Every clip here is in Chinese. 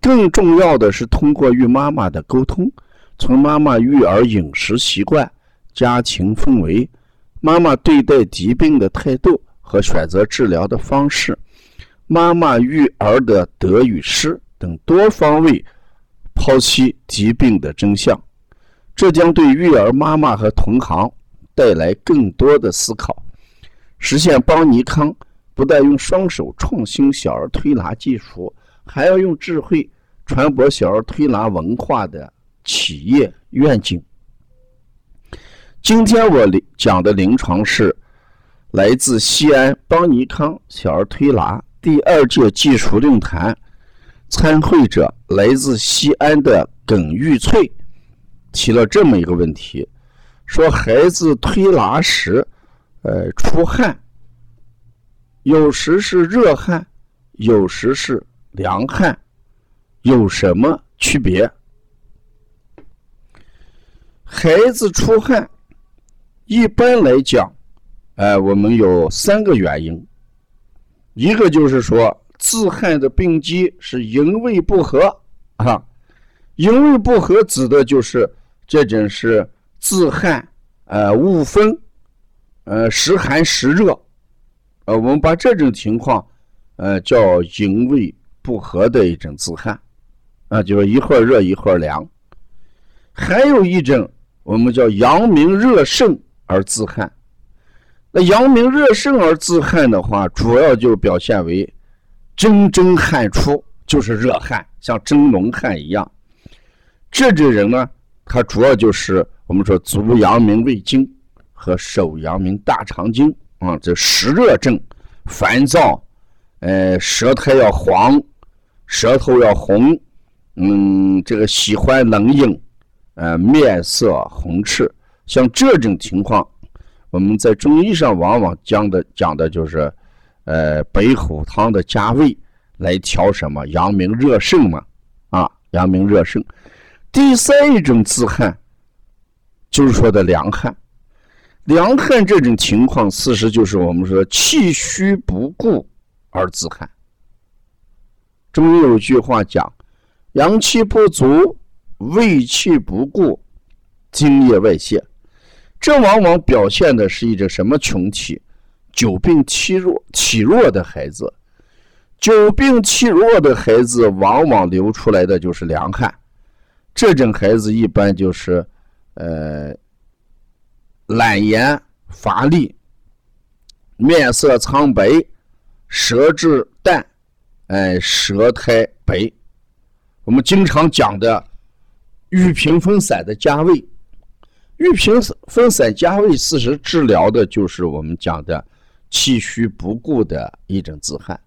更重要的是，通过与妈妈的沟通，从妈妈育儿饮食习惯、家庭氛围、妈妈对待疾病的态度和选择治疗的方式、妈妈育儿的得与失等多方位剖析疾病的真相，这将对育儿妈妈和同行带来更多的思考，实现邦尼康不但用双手创新小儿推拿技术。还要用智慧传播小儿推拿文化的企业愿景。今天我讲的临床是来自西安邦尼康小儿推拿第二届技术论坛参会者，来自西安的耿玉翠提了这么一个问题：说孩子推拿时，呃，出汗，有时是热汗，有时是。凉汗有什么区别？孩子出汗，一般来讲，哎，我们有三个原因。一个就是说，自汗的病机是营卫不和啊，营卫不和指的就是这种是自汗，呃，误分，呃，时寒时热，呃，我们把这种情况，呃，叫营卫。不和的一种自汗，啊，就是一会儿热一会儿凉。还有一种，我们叫阳明热盛而自汗。那阳明热盛而自汗的话，主要就表现为蒸蒸汗出，就是热汗，像蒸笼汗一样。这种人呢，他主要就是我们说足阳明胃经和手阳明大肠经啊，这湿热症，烦躁，呃，舌苔要黄。舌头要红，嗯，这个喜欢冷饮，呃，面色红赤，像这种情况，我们在中医上往往讲的讲的就是，呃，白虎汤的加味来调什么阳明热盛嘛，啊，阳明热盛。第三一种自汗，就是说的凉汗，凉汗这种情况，事实就是我们说气虚不固而自汗。中医有句话讲：“阳气不足，胃气不固，津液外泄。”这往往表现的是一种什么群体？久病体弱、体弱的孩子。久病体弱的孩子，往往流出来的就是凉汗。这种孩子一般就是，呃，懒言乏力，面色苍白，舌质淡。哎，舌苔白，我们经常讲的玉屏风散的加味，玉屏风散加味，事实治疗的就是我们讲的气虚不固的一种自汗。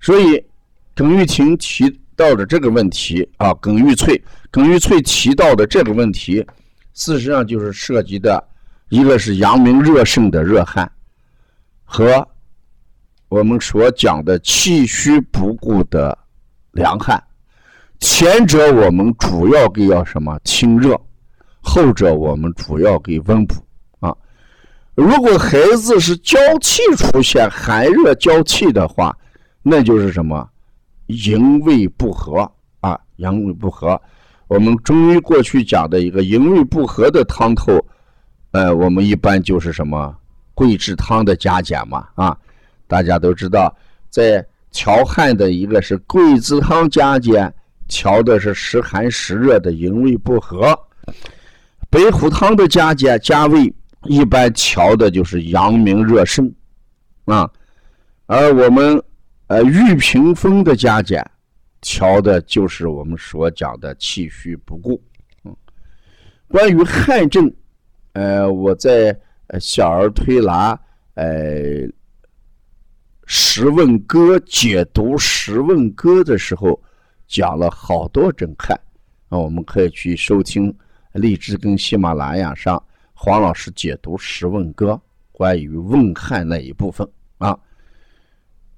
所以，耿玉婷提到的这个问题啊，耿玉翠，耿玉翠提到的这个问题，事实上就是涉及的一个是阳明热盛的热汗和。我们所讲的气虚不固的凉汗，前者我们主要给要什么清热，后者我们主要给温补啊。如果孩子是交气出现寒热交气的话，那就是什么营卫不和啊，阳卫不和。我们中医过去讲的一个营卫不和的汤头，呃，我们一般就是什么桂枝汤的加减嘛啊。大家都知道，在调汗的一个是桂枝汤加减，调的是时寒时热的营卫不和；白虎汤的加减加味，一般调的就是阳明热盛啊。而我们呃玉屏风的加减，调的就是我们所讲的气虚不固。嗯，关于汗症，呃，我在小儿推拿，呃。《十问歌》解读《十问歌》的时候，讲了好多诊害啊，我们可以去收听荔枝跟喜马拉雅上黄老师解读《十问歌》关于问害那一部分啊。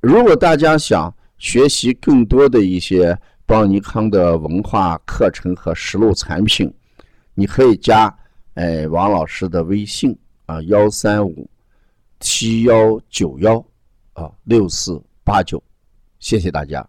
如果大家想学习更多的一些邦尼康的文化课程和实录产品，你可以加哎王老师的微信啊幺三五七幺九幺啊六四八九，谢谢大家。